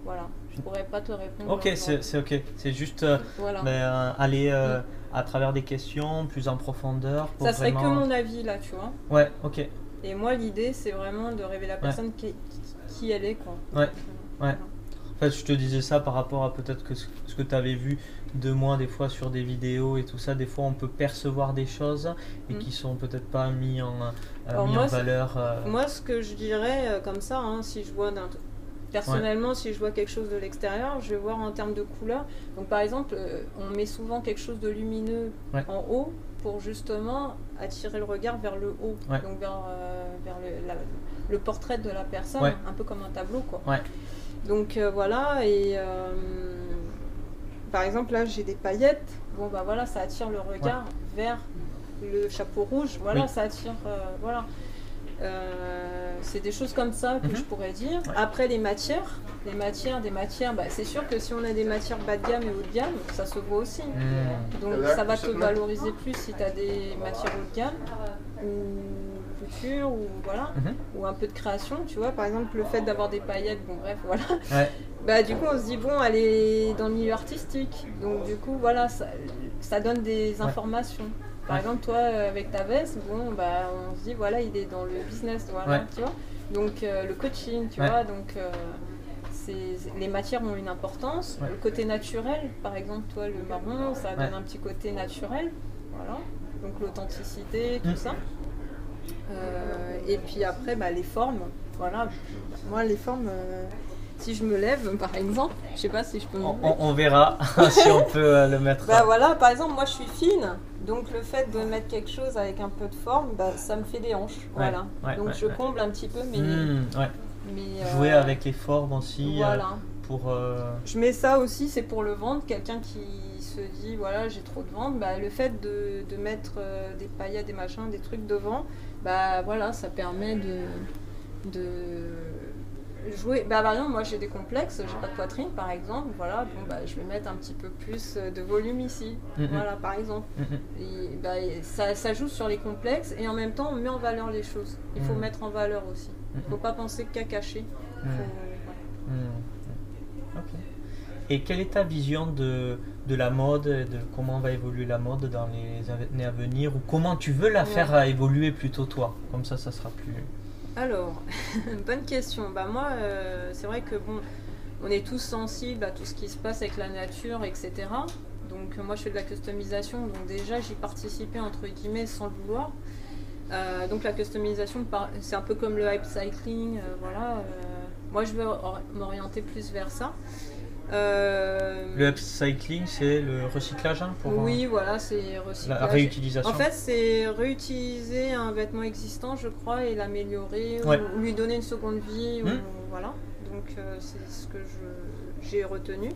voilà, je pourrais pas te répondre. Ok, c'est ok. C'est juste euh, Voilà. euh, aller euh, à travers des questions plus en profondeur. Pour ça serait vraiment... que mon avis, là, tu vois. Ouais, ok. Et moi, l'idée, c'est vraiment de révéler la personne qui, qui elle est, quoi. Ouais, Voilà. En fait, je te disais ça par rapport à peut-être que ce, ce que tu avais vu de moi des fois sur des vidéos et tout ça. Des fois, on peut percevoir des choses et Mm. qui sont peut-être pas mis en, Alors mis moi, en valeur. Moi, ce que je dirais comme ça, hein, si je vois d'un. Personnellement, si je vois quelque chose de l'extérieur, je vais voir en termes de couleur. Donc, par exemple, euh, on met souvent quelque chose de lumineux Ouais. en haut pour justement attirer le regard vers le haut, Ouais. donc vers, euh, vers le, la- le portrait de la personne, un peu comme un tableau, quoi. Donc euh, voilà, et par exemple là j'ai des paillettes, bon bah voilà, ça attire le regard vers le chapeau rouge, voilà, Oui. ça attire, voilà. Euh, c'est des choses comme ça que Mhm. je pourrais dire. Ouais. Après les matières, les matières, des matières, bah, c'est sûr que si on a des matières bas de gamme et haut de gamme, ça se voit aussi. Mm. Donc ça va te valoriser plus si tu as des matières haut de gamme ou couture ou voilà Mhm. ou un peu de création, tu vois. Par exemple, le fait d'avoir des paillettes, bon bref, voilà. Ouais. Bah du coup, on se dit bon, elle est dans le milieu artistique, donc du coup, voilà, ça, ça donne des Ouais. Par exemple, toi, euh, avec ta veste, bon, bah on se dit voilà, il est dans le business, voilà, Ouais. tu vois. Donc euh, le coaching, tu Ouais. vois, donc euh, les matières ont une importance. Ouais. Le côté naturel, par exemple, toi, le marron, ça donne un petit côté naturel, voilà. Donc l'authenticité, tout Mm. ça. Euh, et puis après, bah, les formes. Voilà. Moi, les formes, si je me lève, par exemple, je sais pas si je peux me On, lever. on- on verra si on peut euh, le mettre. Bah voilà, par exemple, moi je suis fine, donc le fait de mettre quelque chose avec un peu de forme, bah, ça me fait des hanches. voilà. ouais, donc ouais, je ouais. comble un petit peu mes. Mm, ouais. mes, Jouer euh, avec les formes aussi euh, Voilà. pour. euh, Je mets ça aussi, c'est pour le ventre. Quelqu'un qui se dit, voilà, j'ai trop de ventre, bah, le fait de, de mettre euh, des paillettes, des machins, des trucs devant, bah voilà, ça permet de, de jouer. Bah, par exemple, moi j'ai des complexes, j'ai pas de poitrine par exemple, voilà, bon, bah, je vais mettre un petit peu plus de volume ici, voilà, par exemple. mm, mm. Et, bah, ça, ça joue sur les complexes et en même temps on met en valeur les choses. Il faut Mhm. mettre en valeur aussi. Il faut pas penser qu'à cacher. Mhm. Faut-. Mm, mm. Et quelle est ta vision de, de la mode, et de comment va évoluer la mode dans les années à venir, ou comment tu veux la Ouais. faire euh, évoluer plutôt toi? Comme ça, ça sera plus. Alors, bonne question. Bah moi, euh, c'est vrai que bon, on est tous sensibles à tout ce qui se passe avec la nature, etc. Donc moi, je fais de la customisation, donc déjà j'y participais entre guillemets sans le vouloir. Euh, donc la customisation, c'est un peu comme le upcycling, euh, voilà. moi, je veux or- m'orienter plus vers ça. Euh, Le upcycling, c'est le recyclage hein, pour euh, oui, voilà, c'est recyclage. la réutilisation. En fait, c'est réutiliser un vêtement existant, je crois, et l'améliorer ou- Ouais. ou, lui donner une seconde vie. ou- Hmm. voilà. Donc, euh, c'est ce que j'ai retenu.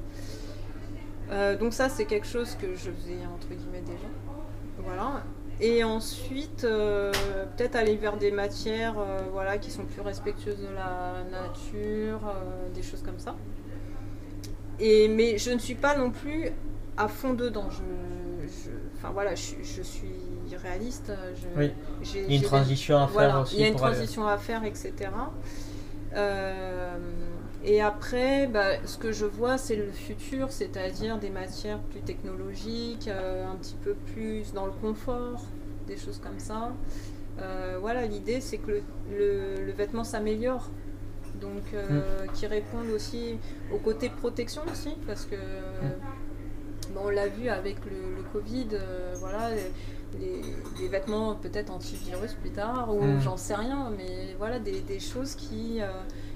Euh, donc, ça, c'est quelque chose que je faisais entre guillemets déjà. Voilà. Et ensuite, euh, peut-être aller vers des matières euh, voilà, qui sont plus respectueuses de la nature, euh, des choses comme ça. Et, mais je ne suis pas non plus à fond dedans. Je, je- enfin voilà, je, je suis réaliste. Je, Oui. j'ai- Il y a une transition à faire voilà, aussi. il y a une aller- transition à faire, etc. Euh, et après, bah, ce que je vois, c'est le futur, c'est-à-dire des matières plus technologiques, euh, un petit peu plus dans le confort, des choses comme ça. Euh, voilà, l'idée, c'est que le, le- le vêtement s'améliore. Donc, euh, Mm. qui répondent aussi au côté protection aussi, parce que Mm. bon, on l'a vu avec le, le Covid, euh, voilà, les, les vêtements peut-être antivirus plus tard, ou Mm. j'en sais rien, mais voilà, des, des choses qui, euh,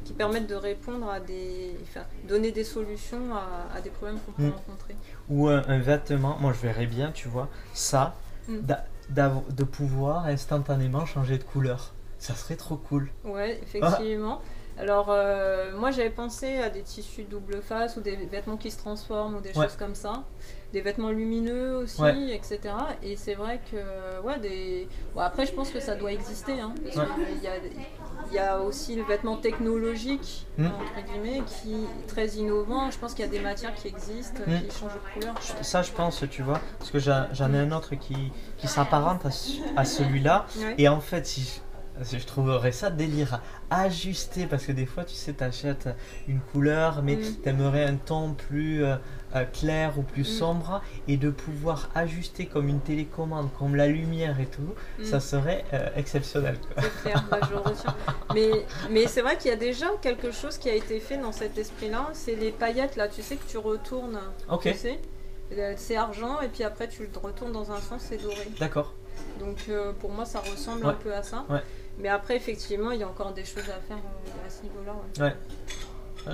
qui permettent de répondre à des. Enfin, donner des solutions à, à des problèmes qu'on peut rencontrer. Ou un, un vêtement, moi je verrais bien, tu vois, ça, de pouvoir instantanément changer de couleur. Ça serait trop cool. Ouais, effectivement. Alors, euh, moi j'avais pensé à des tissus double face ou des vêtements qui se transforment ou des Ouais. choses comme ça. Des vêtements lumineux aussi, Ouais. etc. Et c'est vrai que, ouais, des. Bon, après, je pense que ça doit exister, hein, parce Ouais. qu'il y a, il y a aussi le vêtement technologique, Mm. entre guillemets, qui est très innovant. Je pense qu'il y a des matières qui existent, Mm. qui changent de couleur. Ça, je pense, tu vois, parce que j'en ai un autre qui, qui s'apparente à, ce- à celui-là. Ouais. Et en fait, si je, trouverais ça délire ajuster, parce que des fois, tu sais, t'achètes une couleur, mais Mm. t'aimerais un ton plus euh, euh, clair ou plus Mm. sombre, et de pouvoir ajuster comme une télécommande, comme la lumière et tout, Mm. ça serait euh, exceptionnel. C'est clair, bah, je. Mais, mais c'est vrai qu'il y a déjà quelque chose qui a été fait dans cet esprit-là. C'est les paillettes, là, tu sais, que tu retournes. Ok. Tu sais c'est argent et puis après tu le retournes dans un sens, c'est doré. D'accord. Donc euh, pour moi ça ressemble Ouais. un peu à ça. Ouais. Mais après effectivement il y a encore des choses à faire euh, à ce niveau-là. ouais.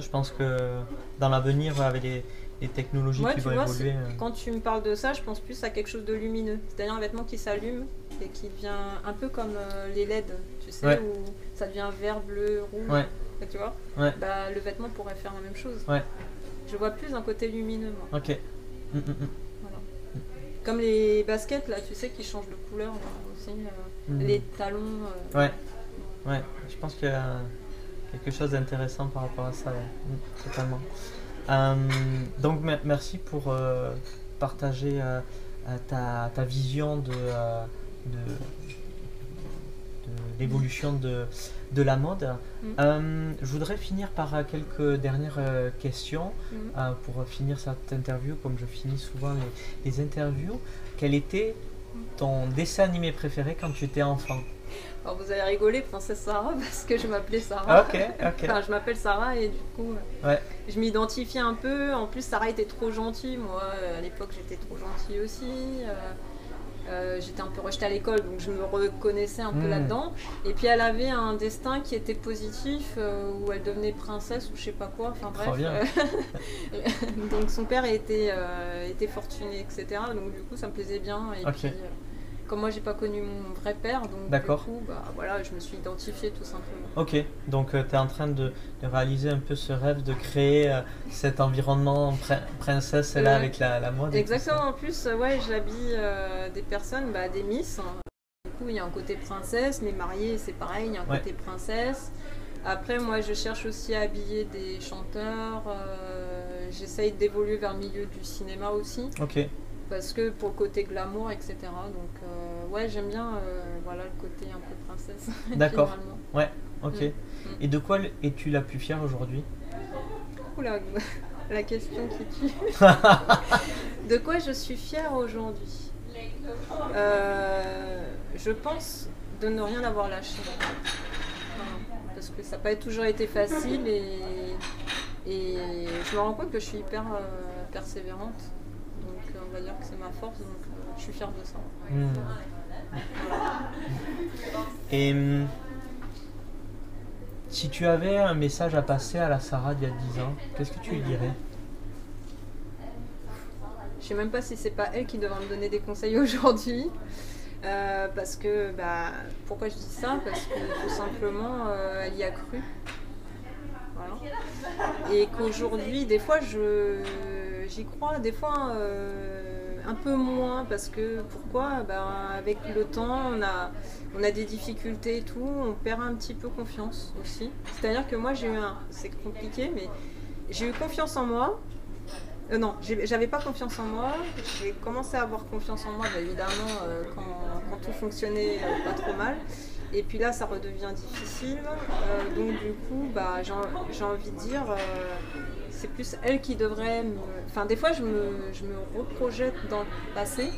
Je pense que dans l'avenir, avec les, les technologies Ouais, qui vont vois, évoluer. euh, Quand tu me parles de ça, je pense plus à quelque chose de lumineux. C'est-à-dire un vêtement qui s'allume et qui devient un peu comme euh, les LED, tu sais, Ouais. où ça devient vert, bleu, rouge. Ouais. Tu vois Ouais. bah, Le vêtement pourrait faire la même chose. Ouais. Je vois plus un côté lumineux, moi. Ok. Mm, mm, mm. Voilà. Comme les baskets, là, tu sais, qui changent de couleur là, aussi. euh, Mm. Les talons. euh, Ouais. Ouais. Je pense qu'il y a quelque chose d'intéressant par rapport à ça. ouais. Mm, Totalement. Euh, donc mer- merci pour euh, partager euh, euh, ta, ta vision euh, de l'évolution de, de la mode. Mm. Euh, je voudrais finir par euh, quelques dernières euh, questions. euh, pour finir cette interview, comme je finis souvent les, les interviews, quel était ton dessin animé préféré quand tu étais enfant? Alors vous allez rigoler, Princesse Sarah, parce que je m'appelais Sarah. Ah, Ok, ok. Enfin, je m'appelle Sarah et du coup, Ouais. je m'identifiais un peu. En plus, Sarah était trop gentille. Moi, à l'époque, j'étais trop gentille aussi. Euh, j'étais un peu rejetée à l'école, donc je me reconnaissais un peu Mm. là-dedans. Et puis, elle avait un destin qui était positif, euh, où elle devenait princesse ou je sais pas quoi. Enfin bref. Euh, donc son père était, était fortuné, etc. Donc du coup, ça me plaisait bien. Et Ok. puis, comme moi, j'ai pas connu mon vrai père, donc du coup, bah, voilà, je me suis identifiée tout simplement. Ok, donc tu es en train de, de réaliser un peu ce rêve de créer euh, cet environnement prin- princesse là avec la, la mode. Exactement, en plus, euh, ouais, j'habille euh, des personnes, bah, des miss. hein. Du coup, il y a un côté princesse, mais mariée, c'est pareil, il y a un Ouais. côté princesse. Après, moi, je cherche aussi à habiller des chanteurs. euh, J'essaye d'évoluer vers le milieu du cinéma aussi, Ok, parce que pour le côté glamour, etc. Donc, euh, ouais, j'aime bien euh, voilà, le côté un peu princesse. D'accord. finalement. ok. Mm. Et de quoi es-tu la plus fière aujourd'hui? Oula, La question qui tue. de quoi je suis fière aujourd'hui? Euh, Je pense de ne rien avoir lâché. Parce que ça n'a pas toujours été facile et, et je me rends compte que je suis hyper persévérante. On va dire que c'est ma force, donc euh, je suis fière de ça. Hmm. Et hum, si tu avais un message à passer à la Sarah d'il y a 10 ans, qu'est-ce que tu lui dirais? Je sais même pas si c'est pas elle qui devrait me donner des conseils aujourd'hui. Euh, parce que, bah, pourquoi je dis ça? Parce que tout simplement, euh, elle y a cru. Voilà. Et qu'aujourd'hui, des fois, je, j'y crois, des fois euh, un peu moins. Parce que, pourquoi? Bah, Avec le temps, on a, on a des difficultés et tout, on perd un petit peu confiance aussi. C'est-à-dire que moi, j'ai eu un. C'est compliqué, mais j'ai eu confiance en moi. Euh, non, j'avais pas confiance en moi. J'ai commencé à avoir confiance en moi, bah, évidemment, euh, quand, tout fonctionnait pas trop mal. Et puis là, ça redevient difficile. Euh, donc du coup, bah, j'ai en- j'ai envie de dire, euh, c'est plus elle qui devrait me... Enfin, des fois, je me, je me reprojette dans le passé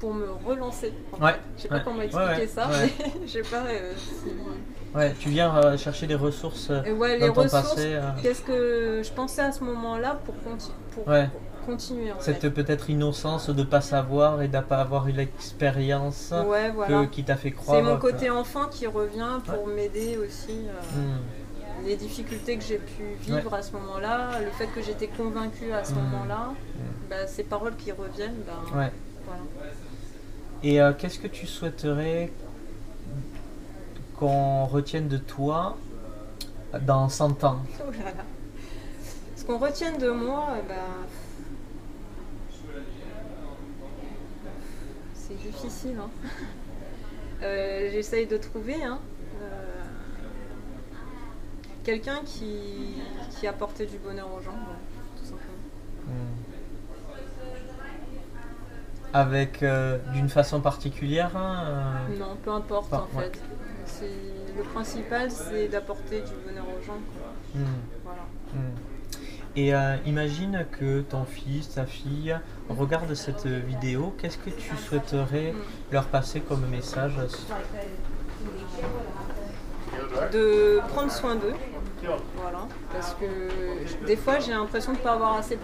pour me relancer. en Ouais, fait. Je sais pas comment expliquer ouais, ça, mais je sais pas euh. Ouais, tu viens euh, chercher des ressources ouais, les dans ton ressources, passé. qu'est-ce que je pensais à ce moment-là pour, pour Ouais. Continuer en cette peut-être innocence de pas savoir et de pas avoir eu l'expérience Ouais, que- voilà. qui t'a fait croire. C'est mon que- côté enfant qui revient pour m'aider aussi. euh, Hmm. Les difficultés que j'ai pu vivre à ce moment-là, le fait que j'étais convaincue à ce Mhm. moment-là, bah, ces paroles qui reviennent, bah, voilà. Et euh, qu'est-ce que tu souhaiterais qu'on retienne de toi dans 100 ans? Oh là là. Ce qu'on retienne de moi, bah, c'est difficile. hein. Euh, J'essaye de trouver hein, euh, quelqu'un qui, qui apportait du bonheur aux gens, ouais, tout simplement. Hmm. Avec euh, d'une façon particulière hein, Non, peu importe en ouais. fait. Le principal, c'est d'apporter du bonheur aux gens. quoi. hmm, Voilà. hmm. Et euh, imagine que ton fils, ta fille regarde cette vidéo. Qu'est-ce que tu souhaiterais leur passer comme message de prendre soin d'eux. Voilà. Parce que des fois, j'ai l'impression de ne pas avoir assez,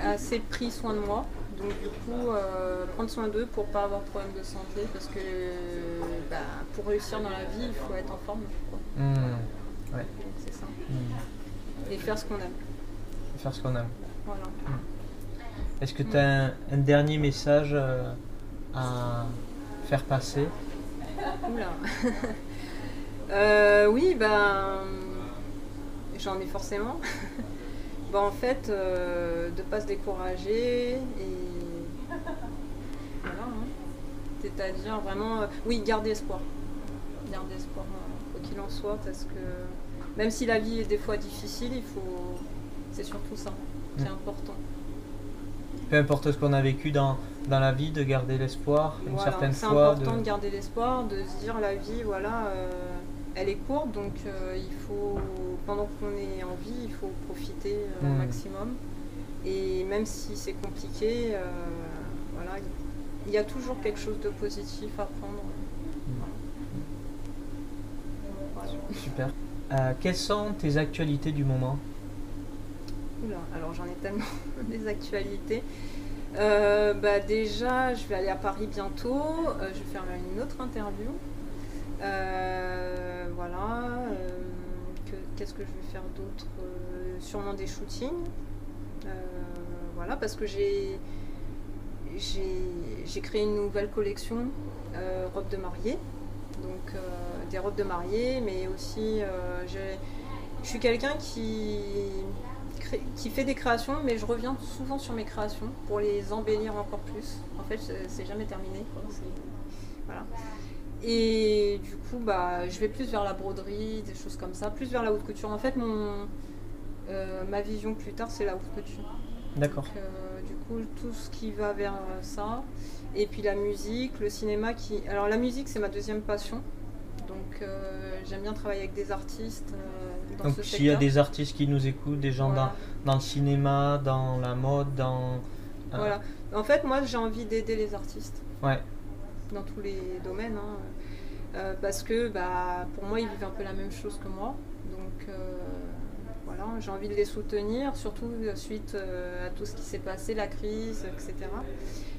assez pris soin de moi. Donc, du coup, euh, prendre soin d'eux pour pas avoir de problème de santé. Parce que bah, pour réussir dans la vie, il faut être en forme. Hmm, Ouais. C'est ça. hmm. Et faire ce qu'on aime. Faire ce qu'on aime. Voilà. Est-ce que tu as un, un dernier message euh, à faire passer? Oula. Euh, oui, ben. J'en ai forcément. ben, en fait, euh, de pas se décourager et. Voilà. hein. C'est-à-dire vraiment. oui, garder espoir. Garder espoir, quoi qu'il en soit, parce que même si la vie est des fois difficile, il faut. C'est surtout ça qui est Mm. important. Peu importe ce qu'on a vécu dans, dans la vie, de garder l'espoir, une Voilà, certaine c'est fois. important de... de- garder l'espoir, de se dire la vie, voilà, euh, elle est courte, donc euh, il faut, pendant qu'on est en vie, il faut profiter euh, au Mm. maximum. Et même si c'est compliqué, voilà, il y a toujours quelque chose de positif à prendre. Voilà. Super. Quelles sont tes actualités du moment? Oula, alors j'en ai tellement des actualités. Euh, bah déjà, je vais aller à Paris bientôt. Euh, je vais faire une autre interview. Euh, voilà. que- Qu'est-ce que je vais faire d'autre? Sûrement des shootings. Voilà, parce que j'ai j'ai créé une nouvelle collection robes de mariée. Donc des robes de mariée, mais aussi je suis quelqu'un qui qui fait des créations, mais je reviens souvent sur mes créations pour les embellir encore plus. En fait, c'est- jamais terminé. quoi. Voilà. Et du coup, bah, je vais plus vers la broderie, des choses comme ça, plus vers la haute couture. En fait, mon, euh, ma vision plus tard, c'est la haute couture. D'accord. Euh, du coup, tout ce qui va vers ça. Et puis la musique, le cinéma qui. Alors, la musique, c'est ma deuxième passion. Donc, euh, j'aime bien travailler avec des artistes dans Donc s'il y a des artistes qui nous écoutent, des gens Voilà. dans, dans le cinéma, dans la mode, dans... euh, Voilà. En fait, moi, j'ai envie d'aider les artistes Ouais, dans tous les domaines. hein. Euh, parce que bah, pour moi, ils vivent un peu la même chose que moi. Donc euh, voilà, j'ai envie de les soutenir, surtout suite à tout ce qui s'est passé, la crise, etc.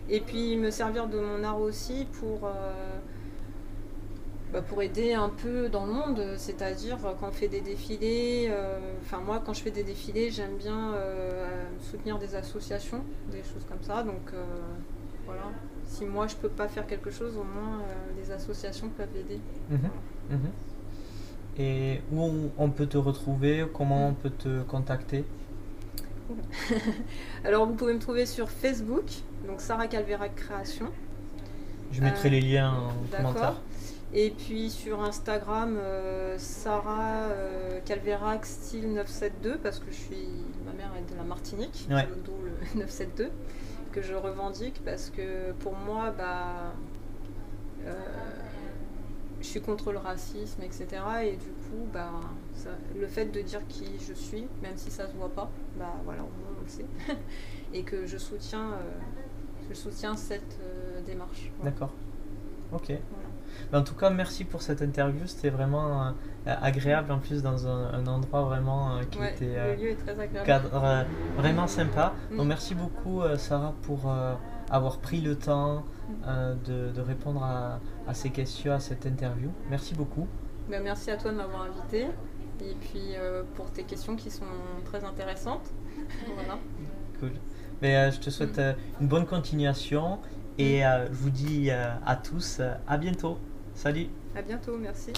Et puis me servir de mon art aussi pour, euh, bah, pour aider un peu dans le monde. C'est-à-dire euh, quand on fait des défilés, euh, enfin moi quand je fais des défilés, j'aime bien euh, soutenir des associations, des choses comme ça. Donc euh, voilà, si moi je peux pas faire quelque chose, au moins euh, les associations peuvent aider. mhm, mhm. Et où on, peut te retrouver, comment on peut te contacter? Alors vous pouvez me trouver sur Facebook, donc Sarah Calverac Création. Je mettrai Euh, les liens en commentaire. Et puis sur Instagram, euh, Sarah euh, Calverac style 972 parce que je suis, ma mère est de la Martinique, Ouais. d'où le 972 que je revendique parce que pour moi, bah, euh, je suis contre le racisme, etc. Et du coup, bah, ça- le fait de dire qui je suis, même si ça se voit pas, bah voilà, au moins on le sait, et que je soutiens, euh, je soutiens cette démarche. Voilà. D'accord. Ok. Voilà. Ben, en tout cas, merci pour cette interview. C'était vraiment euh, agréable en plus dans un, un endroit vraiment euh, qui Ouais, était euh, le lieu est très agréable. cadre euh, vraiment sympa. Mm. Donc merci beaucoup euh, Sarah pour euh, avoir pris le temps euh, de, de répondre à, à ces questions, à cette interview. Merci beaucoup. Ben, merci à toi de m'avoir invité et puis euh, pour tes questions qui sont très intéressantes. voilà. Cool. Mais, euh, je te souhaite Mm. euh, une bonne continuation et euh, je vous dis euh, à tous euh, à bientôt. Salut À bientôt, merci.